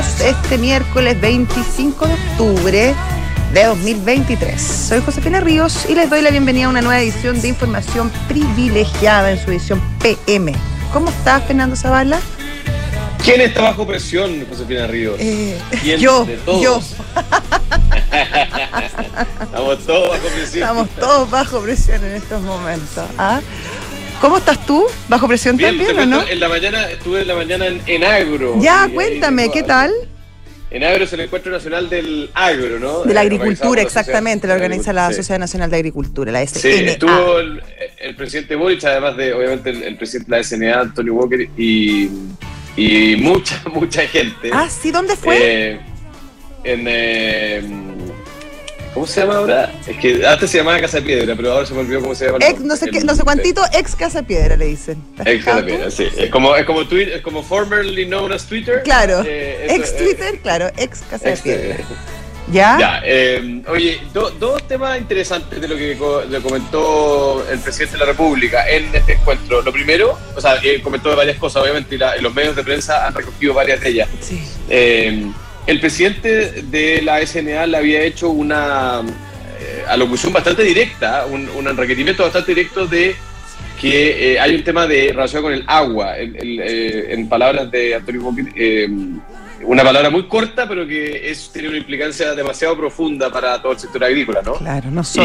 Este miércoles 25 de octubre de 2023. Soy Josefina Ríos y les doy la bienvenida a una nueva edición de Información Privilegiada en su edición PM. ¿Cómo estás, Fernando Zavala? ¿Quién está bajo presión, Josefina Ríos? Eh, ¿Quién yo, de todos? yo. Estamos todos bajo presión. Estamos todos bajo presión en estos momentos. ¿ah? ¿Cómo estás tú? ¿Bajo presión Bien, también o no? En la mañana, estuve en la mañana en, en Agro. Ya, Y cuéntame, ¿qué tal? En Agro es el Encuentro Nacional del Agro, ¿no? De la Eh, agricultura, la exactamente, la organiza la sí. Sociedad Nacional de Agricultura, la Sí, SNA. estuvo el, el presidente Boric, además de, obviamente, el, el presidente de la SNA, Antonio Walker, y, y mucha, mucha gente. Ah, sí, ¿dónde fue? Eh, en. eh, ¿Cómo se llama ahora? Es que antes se llamaba Casa de Piedra, pero ahora se me olvidó cómo se llama. ex, no sé qué, El- no sé cuántito, ex Casa Piedra le dicen. Ex Casa Piedra, sí. Es como, es como, Twitter, es como formerly known as Twitter. Claro, Eh, eso, ex eh, Twitter, claro, ex Casa de Piedra. ¿Ya? Ya, eh, oye, do- dos temas interesantes de lo que le comentó el presidente de la República en este encuentro. Lo primero, o sea, eh, comentó varias cosas, obviamente, y, la- y los medios de prensa han recogido varias de ellas. Sí. El presidente de la SNA le había hecho una eh, alocución bastante directa, un, un requerimiento bastante directo de que eh, hay un tema de relación con el agua. El- el, eh, en palabras de Antonio Boquín, eh, una palabra muy corta, pero que es, tiene una implicancia demasiado profunda para todo el sector agrícola, ¿no? Claro, no son.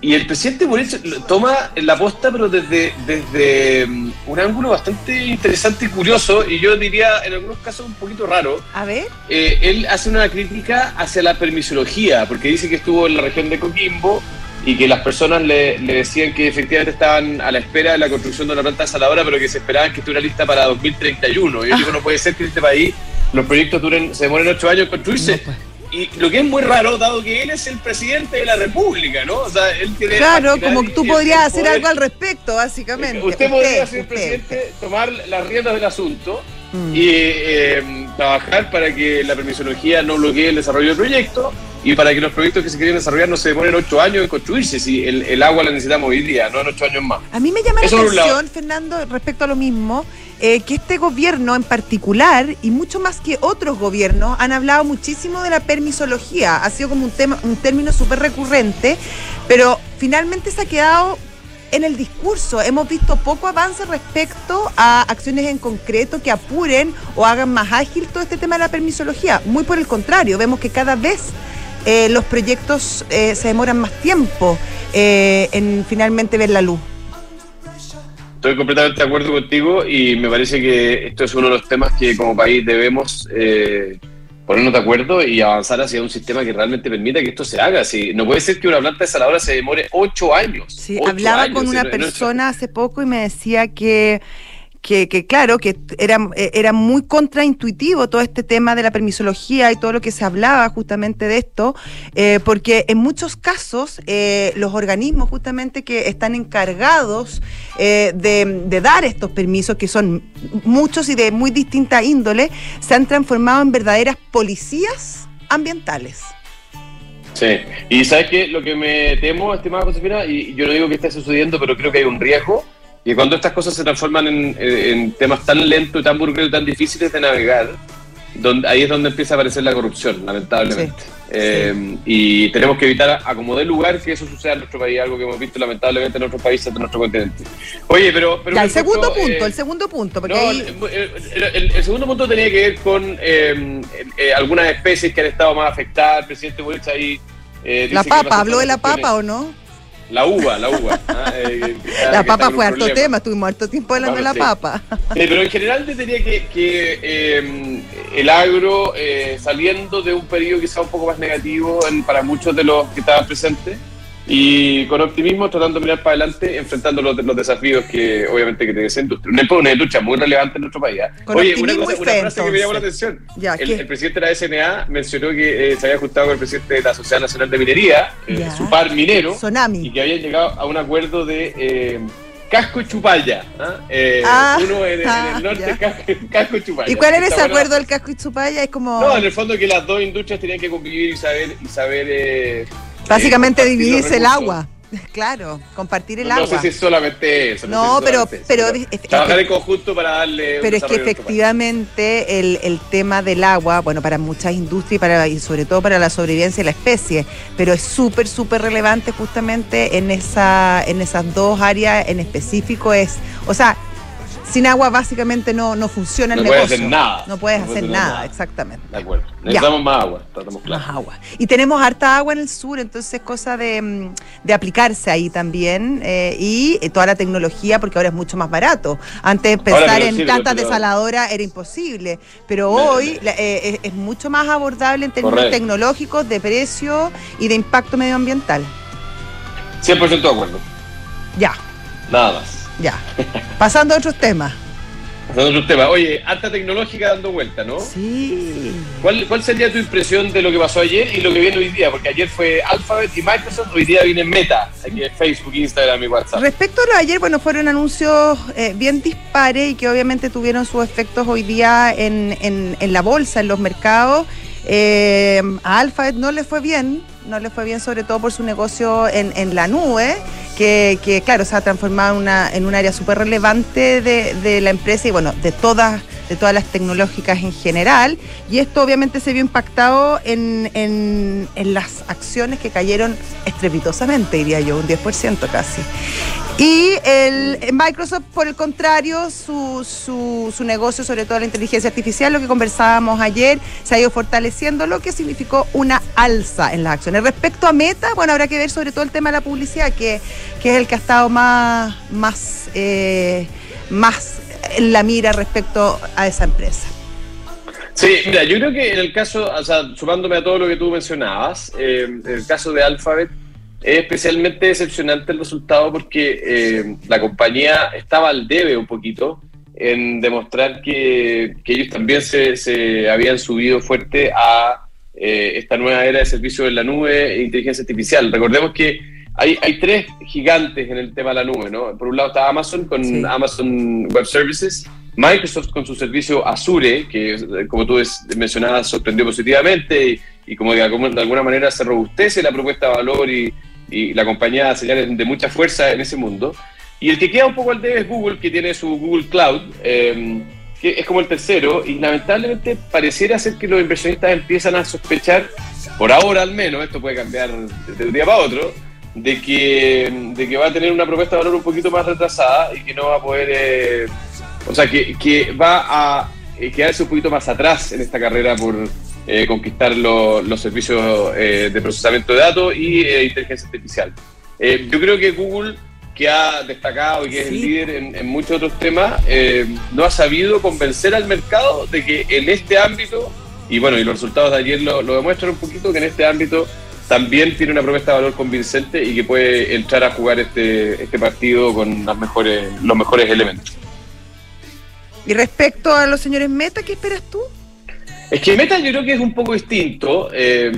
Y, el presidente Boric toma la posta, pero desde, desde mm, un ángulo bastante interesante y curioso, y yo diría en algunos casos un poquito raro. A ver, Eh, él hace una crítica hacia la permisología, porque dice que estuvo en la región de Coquimbo y que las personas le, le decían que efectivamente estaban a la espera de la construcción de una planta desaladora, pero que se esperaban que estuviera lista para 2031. Y yo digo, no puede ser que en este país los proyectos duren, se demoren ocho años en construirse. No, pues. Y lo que es muy raro, dado que él es el presidente de la República, ¿no? O sea, él tiene. claro, como tú podrías hacer poder- algo al respecto, básicamente. Usted podría ser usted. presidente, tomar las riendas del asunto Mm. y eh, trabajar para que la permisología no bloquee el desarrollo del proyecto y para que los proyectos que se quieren desarrollar no se demoren ocho años en construirse, si el, el agua la necesitamos hoy día, no en ocho años más. A mí me llama la Eso atención, Fernando, respecto a lo mismo, eh, que este gobierno en particular, y mucho más que otros gobiernos, han hablado muchísimo de la permisología. Ha sido como un tema, un término súper recurrente, pero finalmente se ha quedado en el discurso. Hemos visto poco avance respecto a acciones en concreto que apuren o hagan más ágil todo este tema de la permisología. Muy por el contrario, vemos que cada vez eh, los proyectos eh, se demoran más tiempo eh, en finalmente ver la luz. Estoy completamente de acuerdo contigo y me parece que esto es uno de los temas que como país debemos ponernos de acuerdo y avanzar hacia un sistema que realmente permita que esto se haga. Si, no puede ser que una planta desaladora se demore ocho años. Sí, ocho hablaba años, con una persona hace poco y me decía que, que, que, claro, que era, era muy contraintuitivo todo este tema de la permisología y todo lo que se hablaba justamente de esto, eh, porque en muchos casos eh, los organismos justamente que están encargados eh, de, de dar estos permisos, que son muchos y de muy distinta índole, se han transformado en verdaderas policías ambientales. Sí, y sabes qué, lo que me temo, estimada Josefina, y yo no digo que esté sucediendo, pero creo que hay un riesgo, que cuando estas cosas se transforman en, en temas tan lentos, tan burocráticos, tan difíciles de navegar, donde, ahí es donde empieza a aparecer la corrupción, lamentablemente. Eh, Y tenemos que evitar a, a como dé lugar que eso suceda en nuestro país, algo que hemos visto lamentablemente en otros países de nuestro continente. Oye, pero... pero Ya, el segundo encuentro, punto, eh, el segundo punto, porque no, ahí... el, el- el- el segundo punto tenía que ver con eh, eh, algunas especies que han estado más afectadas. El presidente Boric ahí. eh, La papa, ¿habló de la papa o no? La uva, la uva. ah, eh, está- La papa fue harto problema. tema, estuvimos harto tiempo hablando de la Sí. papa. Eh, pero en general te diría que, que, eh, el agro, eh, saliendo de un periodo quizá un poco más negativo en- para muchos de los que estaban presentes, y con optimismo tratando de mirar para adelante, enfrentando los, los desafíos que obviamente que tiene esa industria. Una, una industria muy relevante en nuestro país. ¿ah? Con Oye, una, cosa, y una fe, frase que me llamó la atención. Ya, el, el presidente de la SNA mencionó que eh, se había juntado con el presidente de la Sociedad Nacional de Minería, eh, su par minero, y Sonami. que habían llegado a un acuerdo de eh, casco y chupalla. ¿ah? Eh, Ah, uno en, el- en ah, el norte, ya. casco, casco y chupalla. ¿Y cuál era ese acuerdo del casco y chupalla? Es como No, en el fondo que las dos industrias tenían que convivir y saber y saber eh, básicamente dividirse el agua. Claro, compartir el no, agua. No sé si es solamente eso. No, pero, pero, trabajar en conjunto para darle. Pero es que efectivamente el, el, tema del agua, bueno, para muchas industrias y, para, y sobre todo para la sobrevivencia de la especie, pero es súper, súper relevante justamente en, esa, en esas dos áreas en específico. Es, o sea, sin agua básicamente no, no funciona el no negocio. No puedes hacer nada. No puedes hacer nada, exactamente. De acuerdo. Necesitamos más agua, estamos claros. Más agua. Y tenemos harta agua en el sur, entonces es cosa de, mm, de aplicarse ahí también. Eh, y toda la tecnología, porque ahora es mucho más barato. Antes pensar en plantas desaladoras era imposible, pero hoy eh, es, es, mucho más abordable en términos Correcto. tecnológicos, de precio y de impacto medioambiental. 100% de acuerdo. Ya. Nada más. Ya. Pasando a otros temas. Pasando a otros temas. Oye, alta tecnológica dando vuelta, ¿no? Sí. ¿Cuál, ¿Cuál sería tu impresión de lo que pasó ayer y lo que viene hoy día? Porque ayer fue Alphabet y Microsoft, hoy día viene Meta, aquí en Facebook, Instagram y WhatsApp. Respecto a lo de ayer, bueno, fueron anuncios eh, bien dispares y que obviamente tuvieron sus efectos hoy día en, en, en la bolsa, en los mercados. Eh, a Alphabet no le fue bien, no le fue bien sobre todo por su negocio en, en la nube, que, claro, se ha transformado en, una, en un área súper relevante de, la empresa y bueno, de todas, de todas las tecnológicas en general. Y esto obviamente se vio impactado en las acciones que cayeron estrepitosamente, diría yo, un 10% casi. Y el Microsoft, por el contrario, su, su, su, negocio, sobre todo la inteligencia artificial, lo que conversábamos ayer, se ha ido fortaleciendo, lo que significó una alza en las acciones. Respecto a Meta, bueno, habrá que ver sobre todo el tema de la publicidad, que, que es el que ha estado más, más, eh, más en la mira respecto a esa empresa. Sí, mira, yo creo que en el caso, o sea, sumándome a todo lo que tú mencionabas, eh, el caso de Alphabet, es especialmente decepcionante el resultado porque eh, la compañía estaba al debe un poquito en demostrar que, que ellos también se, se, habían subido fuerte a eh, esta nueva era de servicios en la nube e inteligencia artificial. Recordemos que hay, hay, tres gigantes en el tema de la nube, ¿no? Por un lado está Amazon con sí. Amazon Web Services, Microsoft con su servicio Azure, que como tú mencionabas sorprendió positivamente y, y como de, de alguna manera se robustece la propuesta de valor y, y la compañía da señales de mucha fuerza en ese mundo. Y el que queda un poco al debe es Google, que tiene su Google Cloud, eh, que es como el tercero, y lamentablemente pareciera ser que los inversionistas empiezan a sospechar, por ahora al menos, esto puede cambiar de un día para otro, de que, de que va a tener una propuesta de valor un poquito más retrasada y que no va a poder, eh, o sea, que, que va a quedarse un poquito más atrás en esta carrera por, eh, conquistar lo, los servicios eh, de procesamiento de datos y eh, inteligencia artificial. yo creo que Google, que ha destacado y que es el líder en, en, muchos otros temas, no ha sabido convencer al mercado de que en este ámbito, y bueno, y los resultados de ayer lo, lo demuestran un poquito, que en este ámbito también tiene una propuesta de valor convincente y que puede entrar a jugar este, este partido con las mejores, los mejores elementos. Y respecto a los señores Meta, ¿qué esperas tú? Es que Meta yo creo que es un poco distinto. Eh,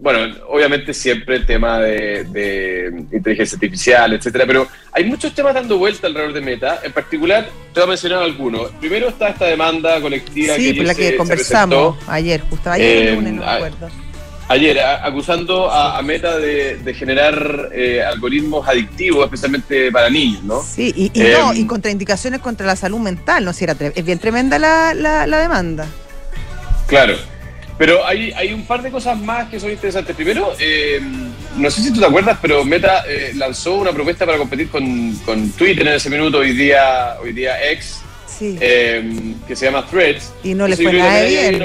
bueno, obviamente siempre el tema de, de, inteligencia artificial, etcétera, pero hay muchos temas dando vuelta alrededor de Meta. En particular, te voy a mencionar algunos. Primero está esta demanda colectiva sí, que, por la que se, conversamos se ayer, justo ayer, Eh, lunes, no me acuerdo. Ayer, a- acusando a, a Meta de, de generar eh, algoritmos adictivos, especialmente para niños, ¿no? Sí, y, y Eh, no, y contraindicaciones contra la salud mental, ¿no? Si era es bien tremenda la, la, la demanda. Claro. Pero hay, hay un par de cosas más que son interesantes. Primero, eh, no sé si tú te acuerdas, pero Meta eh, lanzó una propuesta para competir con, con Twitter en ese minuto, hoy día, hoy día X, Sí. eh, que se llama Threads. y no le fue nada bien.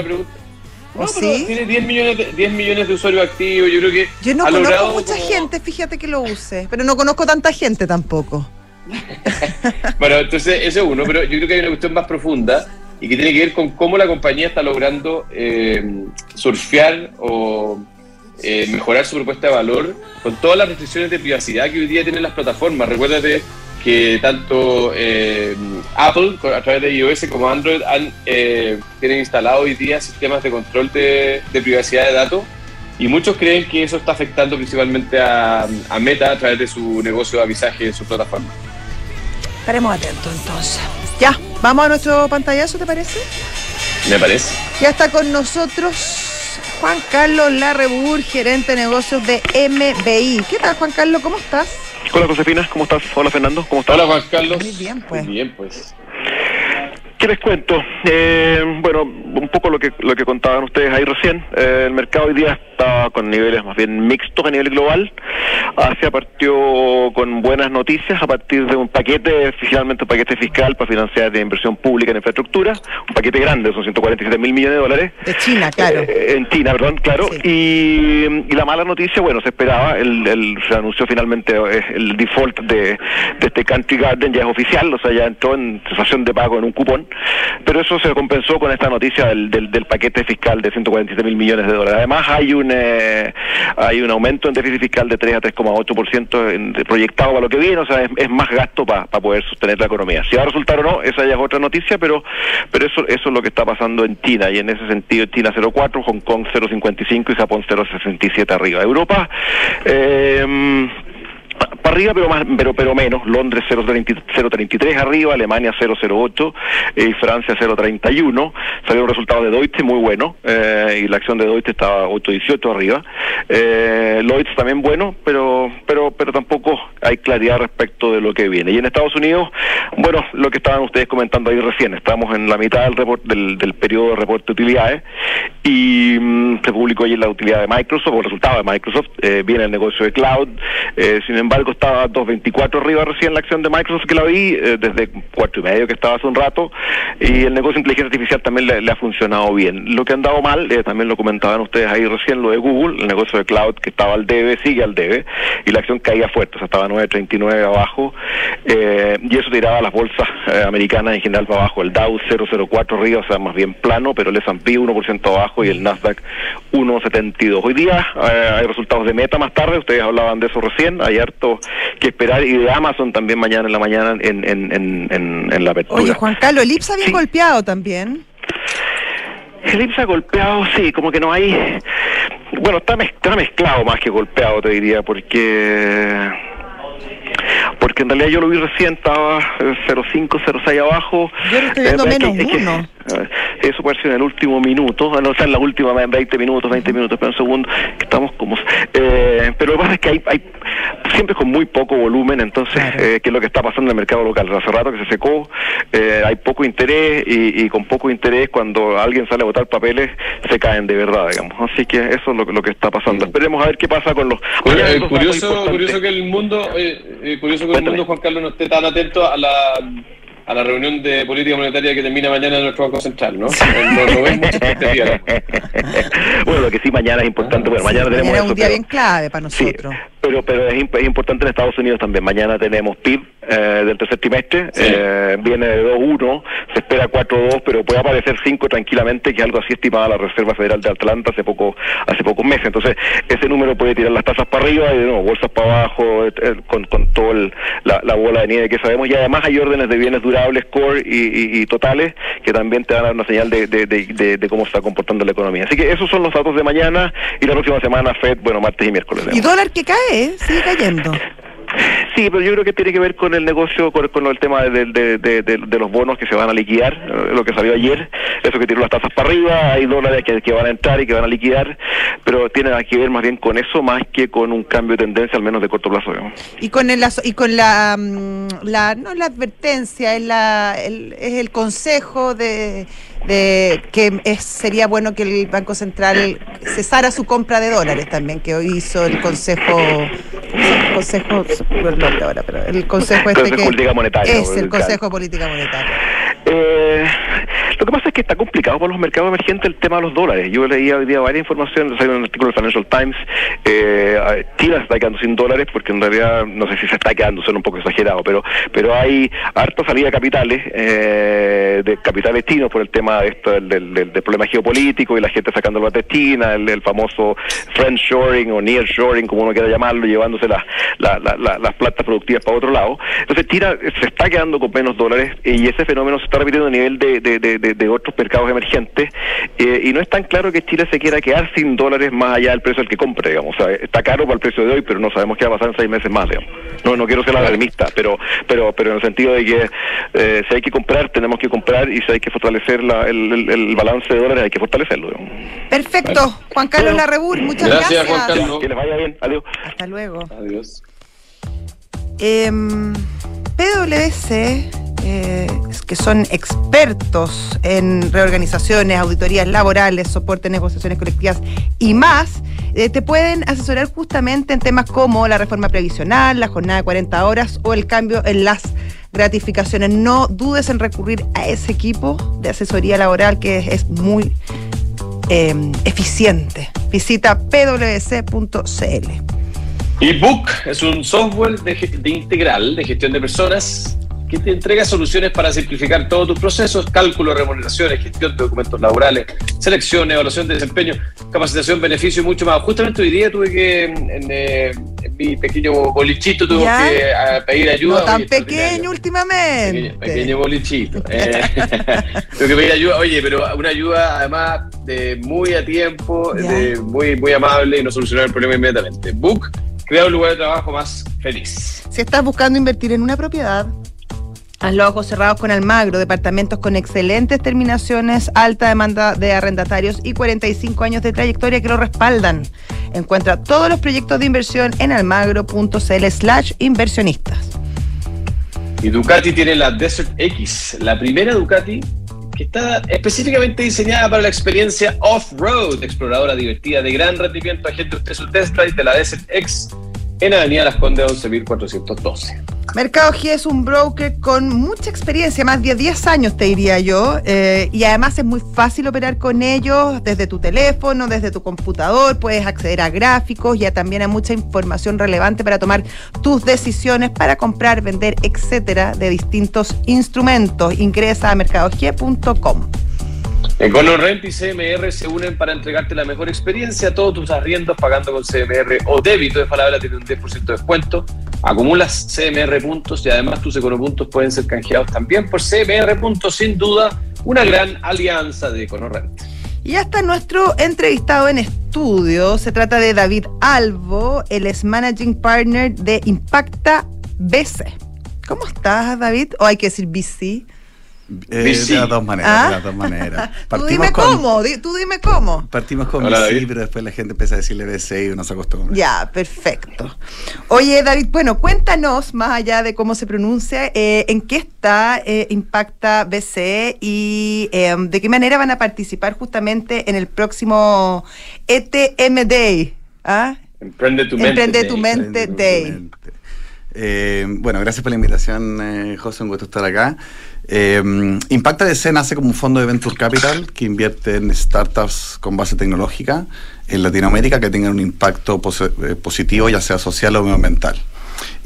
Una pregunta. ¿O No, pero sí? tiene 10 millones, de, 10 millones de usuarios activos. Yo creo que Yo no conozco logrado mucha como- gente, fíjate que lo use, pero no conozco tanta gente tampoco. Bueno, entonces ese es uno, pero yo creo que hay una cuestión más profunda y que tiene que ver con cómo la compañía está logrando eh, surfear o eh, mejorar su propuesta de valor con todas las restricciones de privacidad que hoy día tienen las plataformas. Recuérdate que tanto eh, Apple a través de iOS como Android han, eh, tienen instalado hoy día sistemas de control de, de privacidad de datos y muchos creen que eso está afectando principalmente a, a Meta a través de su negocio de avisaje en su plataforma. Estaremos atentos entonces. Ya, vamos a nuestro pantallazo, ¿te parece? Me parece. Ya está con nosotros Juan Carlos Larrebur, gerente de negocios de MBI. ¿Qué tal, Juan Carlos? ¿Cómo estás? Hola, Josefina. ¿Cómo estás? Hola, Fernando. ¿Cómo estás? Hola, Juan Carlos. Muy bien, pues. Muy bien, pues. ¿Qué les cuento? Eh, bueno, un poco lo que lo que contaban ustedes ahí recién. Eh, el mercado hoy día está con niveles más bien mixtos a nivel global. Asia partió con buenas noticias a partir de un paquete, oficialmente un paquete fiscal para financiar de inversión pública en infraestructura, un paquete grande, son 147 mil millones de dólares. De China, claro. Eh, en China, perdón, claro. Sí. Y, y la mala noticia, bueno, se esperaba, el, el- se anunció finalmente eh, el default de, de este Country Garden, ya es oficial, o sea, ya entró en cesación de pago en un cupón, pero eso se compensó con esta noticia del, del, paquete fiscal de 147 mil millones de dólares. Además, hay un eh, hay un aumento en déficit fiscal de 3 a 3,8% en- de- proyectado para lo que viene, o sea, es, más gasto para poder sostener la economía. Si va a resultar o no, esa ya es otra noticia, pero pero eso eso es lo que está pasando en China, y en ese sentido China 0,4, Hong Kong 0,55 y Japón 0,67 arriba. Europa... Eh, arriba pero más pero pero menos. Londres 0.30 0.33 arriba Alemania 0.08 eh, y Francia 0.31 salieron resultados de Deutsche muy buenos eh, y la acción de Deutsche estaba 8.18 arriba. Eh, Lloyds también bueno pero pero pero tampoco hay claridad respecto de lo que viene. Y en Estados Unidos bueno lo que estaban ustedes comentando ahí recién estamos en la mitad del report, del, del periodo de reporte de utilidades y mm, se publicó ayer la utilidad de Microsoft o el resultado de Microsoft eh, viene el negocio de cloud eh, sin embargo estaba 2.24 arriba recién la acción de Microsoft que la vi eh, desde cuatro y medio que estaba hace un rato y el negocio de inteligencia artificial también le, ha funcionado bien. Lo que han dado mal eh, también lo comentaban ustedes ahí recién lo de Google el negocio de cloud que estaba al debe sigue al debe y la acción caía fuerte o sea estaba 9.39 abajo eh, y eso tiraba las bolsas eh, americanas en general para abajo. El Dow 0.04 arriba o sea más bien plano pero el S&P 1% abajo y el Nasdaq 1.72 hoy día hay resultados de Meta más tarde ustedes hablaban de eso recién hay harto que esperar y de Amazon también mañana en la mañana en, en, en, en, en la apertura Oye, Juan Carlos, el IPSA bien Sí. golpeado también. El IPSA golpeado, sí, como que no hay... Bueno, está mezclado más que golpeado, te diría, porque... Porque en realidad yo lo vi recién, estaba eh, 0.5, 0.6 abajo. Yo lo estoy viendo Eh, es que- menos es que, uno. eh, Eso puede ser en el último minuto, ah, no, o sea, en la última 20 minutos, 20 minutos, espera un segundo, que estamos como... Eh, pero lo que pasa es que hay, hay siempre con muy poco volumen, entonces, Claro. eh, que es lo que está pasando en el mercado local. Hace rato que se secó, eh, hay poco interés y, y con poco interés cuando alguien sale a votar papeles se caen de verdad, digamos. Así que eso es lo, lo que está pasando. Esperemos a ver qué pasa con los... Eh, datos curioso, que el mundo, eh, eh, curioso que el Cuéntame. mundo, Juan Carlos, no esté tan atento a la a la reunión de política monetaria que termina mañana en nuestro Banco Central, ¿no? No, no ven mucha expectativa. bueno, lo que sí mañana es importante, bueno, mañana tenemos Era eso, un día pero- bien clave para Sí, nosotros. pero pero es, imp- es importante en Estados Unidos también. Mañana tenemos PIB eh, del tercer trimestre, Sí. eh, viene de 2.1, se espera 4.2, pero puede aparecer 5 tranquilamente, que es algo así estimada la Reserva Federal de Atlanta hace poco hace pocos meses. Entonces, ese número puede tirar las tasas para arriba y de nuevo, bolsas para abajo, eh, eh, con, con toda la, la bola de nieve que sabemos. Y además hay órdenes de bienes durables, core y, y- y totales, que también te dan una señal de, de, de- de- de cómo está comportando la economía. Así que esos son los datos de mañana y la próxima semana FED, bueno, martes y miércoles. Y dólar que cae, ¿eh? sigue cayendo. Sí, pero yo creo que tiene que ver con el negocio, con, con el tema de, de- de- los bonos que se van a liquidar, eh, lo que salió ayer, eso que tiró las tasas para arriba, hay dólares que, van a entrar y que van a liquidar, pero tiene que ver más bien con eso más que con un cambio de tendencia, al menos de corto plazo. digamos. Y con el y con la, mm, la no la advertencia, es la el, es el consejo de, de que es, sería bueno que el Banco Central cesara su compra de dólares también, que hoy hizo el consejo ¿cómo se llama? consejo el nombre ahora, pero el consejo este Consejo de que Política Monetaria, es el Consejo de Política Monetaria. Eh, lo que pasa es que está complicado para los mercados emergentes el tema de los dólares. Yo leía hoy día varias informaciones, salió un artículo del Financial Times, eh, China se está quedando sin dólares porque en realidad, no sé si se está quedando, suena un poco exagerado, pero pero hay harta salida de capitales, eh, de capitales chinos por el tema de esto, del, del- problema geopolítico y la gente sacando el de China, el, el famoso friendshoring o nearshoring, como uno quiera llamarlo, llevándose la- la- la- las plantas productivas para otro lado. Entonces China se está quedando con menos dólares y ese fenómeno se está repitiendo a nivel de, de, de- de, otros mercados emergentes eh, y no es tan claro que Chile se quiera quedar sin dólares más allá del precio al que compre, digamos. O sea, está caro para el precio de hoy, pero no sabemos qué va a pasar en seis meses más, digamos. No, no quiero ser alarmista, pero, pero, pero en el sentido de que eh, si hay que comprar, tenemos que comprar y si hay que fortalecer el, balance de dólares, hay que fortalecerlo. Perfecto. Juan Carlos Larrebur, muchas gracias. Juan Carlos. Que les vaya bien. Adiós. Hasta luego. Adiós. PwC, eh, que son expertos en reorganizaciones, auditorías laborales, soporte, negociaciones colectivas y más, eh, te pueden asesorar justamente en temas como la reforma previsional, la jornada de 40 horas o el cambio en las gratificaciones. No dudes en recurrir a ese equipo de asesoría laboral que es muy em, eficiente. Visita pwc.cl. ebook es un software de, integral de gestión de personas que te entrega soluciones para simplificar todos tus procesos, cálculo, remuneraciones, gestión de documentos laborales, selección, evaluación de desempeño, capacitación, beneficio y mucho más. Justamente hoy día tuve que, en, eh, mi pequeño bolichito, tuve que pedir ayuda. No tan pequeño últimamente. Pequeño, bolichito. Eh, tuve que pedir ayuda, oye, pero una ayuda además de muy a tiempo, de muy, muy amable y no solucionar el problema inmediatamente. Book crea un lugar de trabajo más feliz. Si estás buscando invertir en una propiedad, Hazlo ojos cerrados con Almagro, departamentos con excelentes terminaciones, alta demanda de arrendatarios y 45 años de trayectoria que lo respaldan. Encuentra todos los proyectos de inversión en almagro.cl slash inversionistas. Y Ducati tiene la Desert X, la primera Ducati que está específicamente diseñada para la experiencia off-road, exploradora divertida de gran rendimiento. Agente usted su test drive de la Desert X en Avenida Las Condes 11412. Mercado G es un broker con mucha experiencia, más de 10 años te diría yo, eh, y además es muy fácil operar con ellos desde tu teléfono, desde tu computador, puedes acceder a gráficos y también a mucha información relevante para tomar tus decisiones para comprar, vender, etcétera, de distintos instrumentos. Ingresa a mercadog.com. EconoRent y CMR se unen para entregarte la mejor experiencia. Todos tus arriendos pagando con CMR o débito de palabra tienen un 10% de descuento. Acumulas CMR puntos y además tus econopuntos pueden ser canjeados también por CMR puntos. Sin duda, una gran alianza de EconoRent. Y hasta nuestro entrevistado en estudio. Se trata de David Albo, el es Managing Partner de Impacta BC. ¿Cómo estás, David? ¿O hay que decir BC? Eh, de las dos maneras, de las dos maneras. tú dime cómo, tú dime cómo. Partimos con BC, pero después la gente empieza a decirle BC y uno se acostumbra. Ya, perfecto. Oye, David, bueno, cuéntanos, más allá de cómo se pronuncia, eh, en qué está eh, Impacta BC y em, de qué manera van a participar justamente en el próximo ETM Day. ¿ah? Emprende tu mente. Emprende tu mente, Day. bueno, gracias por la invitación, José, un gusto estar acá. Eh, Impacta DC nace como un fondo de Venture Capital que invierte en startups con base tecnológica en Latinoamérica que tengan un impacto eh, positivo, ya sea social o medioambiental.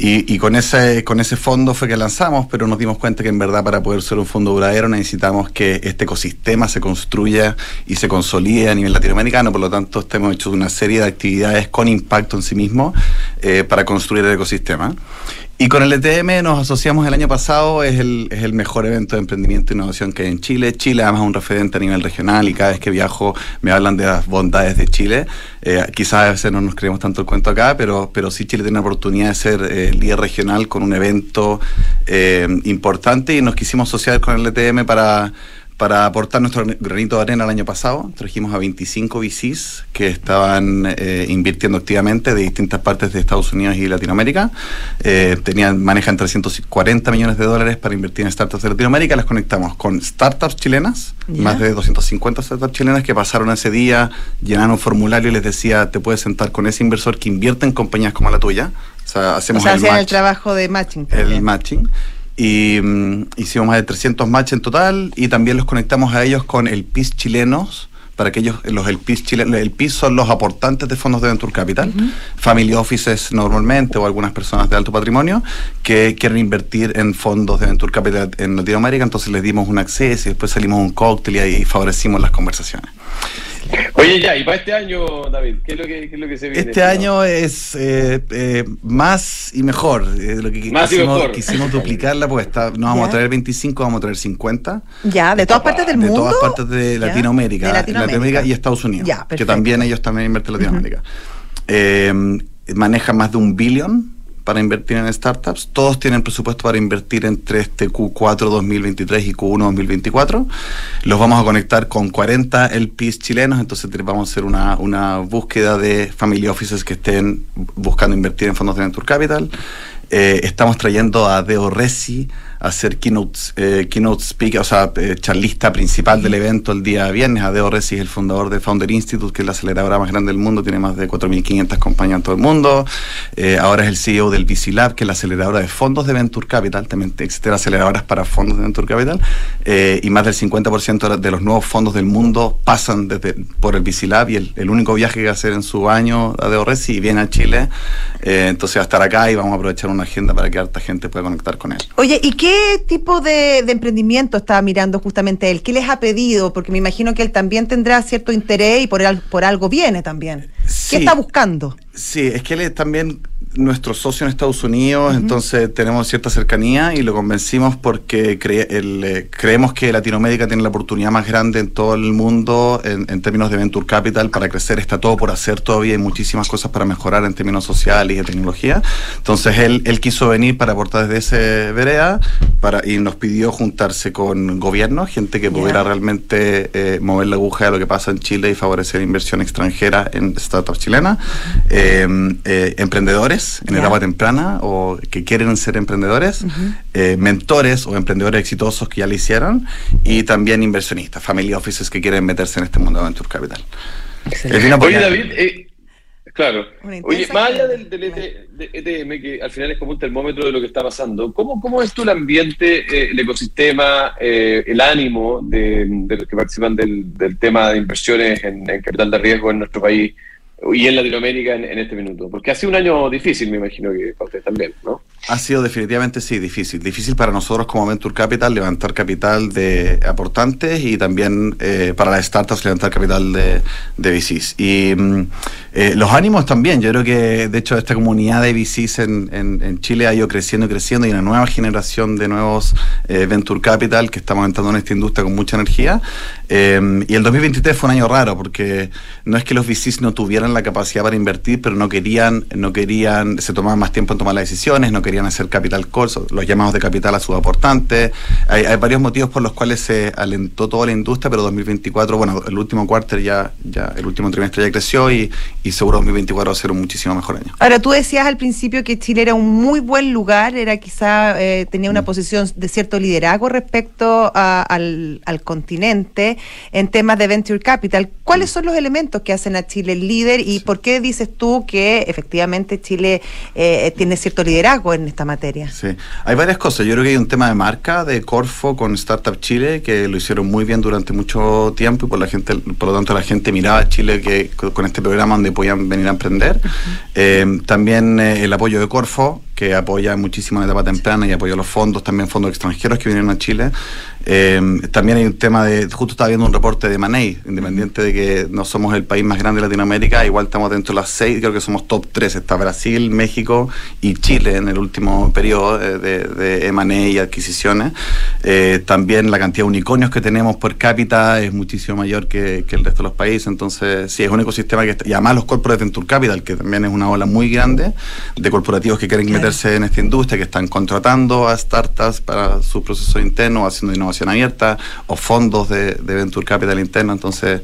Y, con, ese, con ese fondo fue que lanzamos, pero nos dimos cuenta que en verdad para poder ser un fondo duradero necesitamos que este ecosistema se construya y se consolide a nivel latinoamericano. Por lo tanto, hemos hecho una serie de actividades con impacto en sí mismo eh, para construir el ecosistema. Y con el ETM nos asociamos el año pasado, es el, es el mejor evento de emprendimiento e innovación que hay en Chile. Chile además es un referente a nivel regional y cada vez que viajo me hablan de las bondades de Chile. Eh, quizás a veces no nos creemos tanto el cuento acá, pero, pero sí Chile tiene la oportunidad de ser eh, líder regional con un evento eh, importante y nos quisimos asociar con el ETM para para aportar nuestro granito de arena el año pasado. Trajimos a 25 VCs que estaban eh, invirtiendo activamente de distintas partes de Estados Unidos y Latinoamérica. Eh, tenían, manejan 340 millones de dólares para invertir en startups de Latinoamérica. Las conectamos con startups chilenas, más de 250 startups chilenas que pasaron ese día, llenaron un formulario y les decía, te puedes sentar con ese inversor que invierte en compañías como la tuya. O sea, hacemos el, el trabajo de matching. El matching y mm, hicimos más de 300 matches en total y también los conectamos a ellos con el PIS chilenos para que ellos, los el PIS chilenos, el PIS son los aportantes de fondos de Venture Capital, family offices normalmente o algunas personas de alto patrimonio, que quieren invertir en fondos de Venture Capital en Latinoamérica, entonces les dimos un acceso y después salimos un cóctel y ahí favorecimos las conversaciones. Oye, ya, y para este año, David, ¿qué es lo que, qué es lo que se viene? Este año es eh, eh, más y mejor. Eh, lo que Más y quisimos, mejor. quisimos duplicarla, pues está, no vamos Ya. a traer 25, vamos a traer 50. Ya, de todas partes del de mundo. todas partes de Latinoamérica, de Latinoamérica. y Estados Unidos, Ya, que también ellos también invierten en Latinoamérica. Eh, manejan más de un billón para invertir en startups. Todos tienen presupuesto para invertir entre este Q4 2023 y Q1 2024. Los vamos a conectar con 40 LPs chilenos, entonces vamos a hacer una, una búsqueda de family offices que estén buscando invertir en fondos de Venture Capital. Eh, estamos trayendo a Deo Resi a hacer keynote, eh, keynote speaker, o sea, eh, charlista principal del evento el día viernes. A Deo Resi es el fundador de Founder Institute, que es la aceleradora más grande del mundo, tiene más de 4.500 compañías en todo el mundo. Eh, ahora es el CEO del VC Lab, que es la aceleradora de fondos de Venture Capital. También existen aceleradoras para fondos de Venture Capital. Eh, y más del 50% de los nuevos fondos del mundo pasan desde, por el VC y el, único viaje que va a hacer en su año a Deo Resi y viene a Chile. Entonces va a estar acá y vamos a aprovechar una agenda para que harta gente pueda conectar con él. Oye, ¿y qué tipo de, emprendimiento estaba mirando justamente él? ¿Qué les ha pedido? Porque me imagino que él también tendrá cierto interés y por, por algo viene también. Sí. ¿Qué está buscando? Sí, es que él es también nuestro socio en Estados Unidos, entonces tenemos cierta cercanía y lo convencimos porque cre- el, eh, creemos que Latinoamérica tiene la oportunidad más grande en todo el mundo en, en términos de Venture Capital para crecer. Está todo por hacer todavía, hay muchísimas cosas para mejorar en términos sociales y de tecnología. Entonces él, él quiso venir para aportar desde ese vereda para, y nos pidió juntarse con gobiernos, gente que pudiera realmente eh, mover la aguja de lo que pasa en Chile y favorecer inversión extranjera en startups chilenas, eh, eh, emprendedores en Ya. etapa temprana o que quieren ser emprendedores, eh, mentores o emprendedores exitosos que ya lo hicieron y también inversionistas, family offices que quieren meterse en este mundo de Venture Capital. El vino Oye, David, eh, claro. Oye, más allá del, del ET de ETM, que al final es como un termómetro de lo que está pasando, ¿cómo, cómo es tú el ambiente, eh, el ecosistema, eh, el ánimo de, de los que participan del, del tema de inversiones en, en capital de riesgo en nuestro país y en Latinoamérica en, este minuto? Porque ha sido un año difícil, me imagino que para ustedes también, ¿no? Ha sido definitivamente sí, difícil. Difícil para nosotros como Venture Capital levantar capital de aportantes y también eh, para las startups levantar capital de, de VCs. Y mm, eh, los ánimos también. Yo creo que de hecho esta comunidad de VCs en, en- en Chile ha ido creciendo y creciendo y una nueva generación de nuevos eh, Venture Capital que estamos entrando en esta industria con mucha energía. Eh, y el 2023 fue un año raro porque no es que los VCs no tuvieran la capacidad para invertir, pero no querían, no querían, se tomaban más tiempo en tomar las decisiones, no querían hacer capital calls, los llamados de capital a sus aportantes. Hay, hay varios motivos por los cuales se alentó toda la industria, pero 2024, bueno, el último quarter ya, ya el último trimestre ya creció y, y seguro 2024 va a ser un muchísimo mejor año. Ahora, tú decías al principio que Chile era un muy buen lugar, era quizá, eh, tenía Mm. una posición de cierto liderazgo respecto a- al, al continente en temas de venture capital. Mm. ¿Cuáles son los elementos que hacen a Chile líder y por qué dices tú que efectivamente Chile eh, tiene cierto liderazgo en esta materia? Sí, hay varias cosas. Yo creo que hay un tema de marca de Corfo con Startup Chile que lo hicieron muy bien durante mucho tiempo y por la gente, por lo tanto la gente miraba a Chile que con con este programa donde podían venir a emprender. Eh, también eh, el apoyo de Corfo que apoya muchísimo en la etapa temprana y apoya los fondos, también fondos extranjeros que vinieron a Chile. Eh, también hay un tema de, justo estaba viendo un reporte de Manei, independiente de que no somos el país más grande de Latinoamérica, igual estamos dentro de las seis, creo que somos top tres, está Brasil, México y Chile en el último periodo de, de M&A y adquisiciones. Eh, también la cantidad de unicornios que tenemos por cápita es muchísimo mayor que, que el resto de los países, entonces sí, es un ecosistema que está, y además los corporate venture capital, que también es una ola muy grande de corporativos que quieren Claro. meterse en esta industria, que están contratando a startups para su proceso interno, haciendo innovación abierta, o fondos de, de venture capital interno, entonces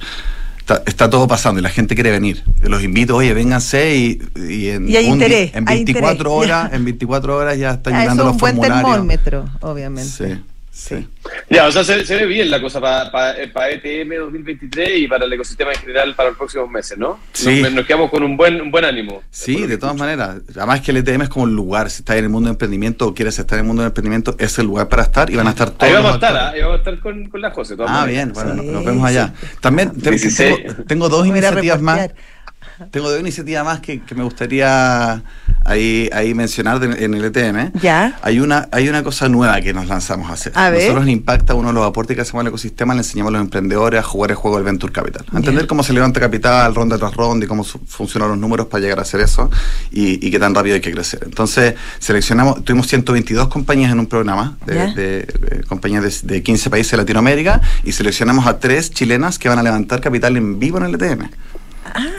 está, está todo pasando y la gente quiere venir. Los invito, oye, vénganse y, y en, Y hay un di- interés, en hay 24 interés, horas, en 24 horas ya están Ah, es los un buen formularios. termómetro, obviamente. Sí, sí. Ya, o sea, se, se ve bien la cosa para ETM 2023 y para el ecosistema en general para los próximos meses, ¿no? Sí. Nos, nos quedamos con un buen, un buen ánimo. Sí, de todas escucho. maneras. Además que el ETM es como el lugar, si estás en el mundo de emprendimiento o quieres estar en el mundo de emprendimiento, es el lugar para estar y van a estar todos Ahí vamos a estar. ¿ah? ahí vamos a estar con, con la José. Ah, maneras. bien, bueno, Sí, nos vemos allá. También tengo, 16. tengo- tengo dos iniciativas más. Tengo dos iniciativas más que, que me gustaría ahí, ahí mencionar de- en el ETM. Ya. Hay una, hay una cosa nueva que nos lanzamos a hacer. A ver. Nosotros en Impacta, uno de los aportes que hacemos al ecosistema, le enseñamos a los emprendedores a jugar el juego del Venture Capital. A entender cómo se levanta capital, ronda tras ronda y cómo funcionan los números para llegar a hacer eso y, y qué tan rápido hay que crecer. Entonces, seleccionamos, tuvimos 122 compañías en un programa de, Ya. de- de compañías de, de 15 países de Latinoamérica y seleccionamos a tres chilenas que van a levantar capital en vivo en el ETM.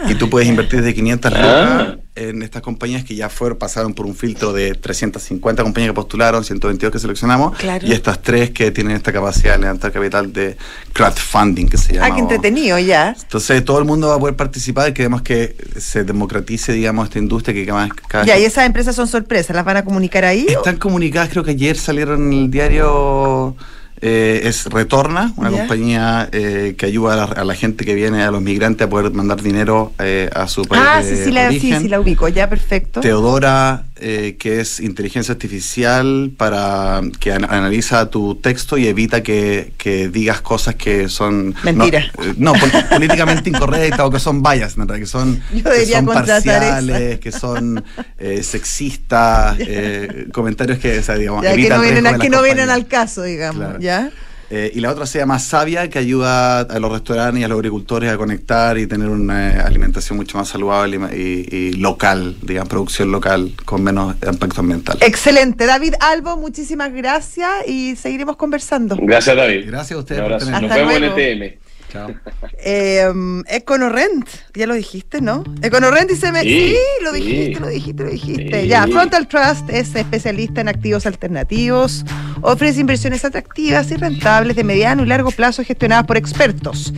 Y tú puedes invertir desde 500 lucas Ah. en estas compañías que ya fueron, pasaron por un filtro de 350 compañías que postularon, 122 que seleccionamos, Claro. y estas tres que tienen esta capacidad de levantar capital de crowdfunding, que se llama. Ah, qué entretenido, ya. Entonces todo el mundo va a poder participar y queremos que se democratice, digamos, esta industria que cada, cada Ya, y esas empresas son sorpresas, ¿las van a comunicar ahí? o- están comunicadas, creo que ayer salieron en el diario. Eh, es Retorna, una compañía eh, que ayuda a la, a la gente que viene, a los migrantes, a poder mandar dinero eh, a su país. Ah, de sí, sí la, sí, sí la ubico, ya, perfecto. Teodora, eh, que es inteligencia artificial para que an- analiza tu texto y evita que, que digas cosas que son Mentira. no, eh, no, políticamente incorrectas o que son realidad, que son, que son parciales, que son eh, sexistas, eh, comentarios que, o sea, digamos, Ya, que evita no, vienen, que no vienen al caso, digamos, Claro. ¿ya? Eh, y la otra se llama Sabia, que ayuda a los restaurantes y a los agricultores a conectar y tener una eh, alimentación mucho más saludable y ma- y, y local, digamos, producción local con menos impacto ambiental. Excelente. David Albo, muchísimas gracias y seguiremos conversando. Gracias, David. Gracias a ustedes por tenernos. Nos Hasta vemos en luego. ETM. Chao. Eh, Econorrent, ya lo dijiste, ¿no? Econorrent dice, me- sí, Sí, lo sí. dijiste, lo dijiste, lo dijiste. Sí. Ya, Frontal Trust es especialista en activos alternativos, ofrece inversiones atractivas y rentables de mediano y largo plazo gestionadas por expertos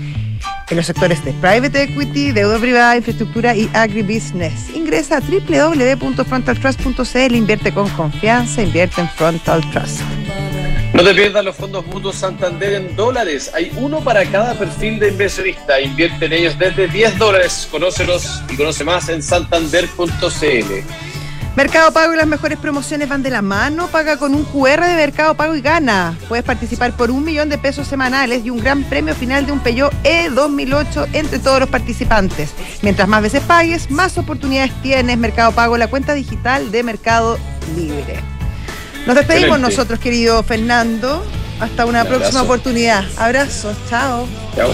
en los sectores de private equity, deuda privada, infraestructura y agribusiness. Ingresa a www.frontaltrust.cl, invierte con confianza, invierte en Frontal Trust. No te pierdas los fondos mutuos Santander en dólares. Hay uno para cada perfil de inversionista. Invierte en ellos desde 10 dólares. Conócelos y conoce más en santander.cl. Mercado Pago y las mejores promociones van de la mano. Paga con un QR de Mercado Pago y gana. Puedes participar por un millón de pesos semanales y un gran premio final de un Peugeot E 2008 entre todos los participantes. Mientras más veces pagues, más oportunidades tienes. Mercado Pago, la cuenta digital de Mercado Libre. Nos despedimos Excelente. nosotros, querido Fernando. Hasta una Un próxima oportunidad. Abrazos, chao. Chao.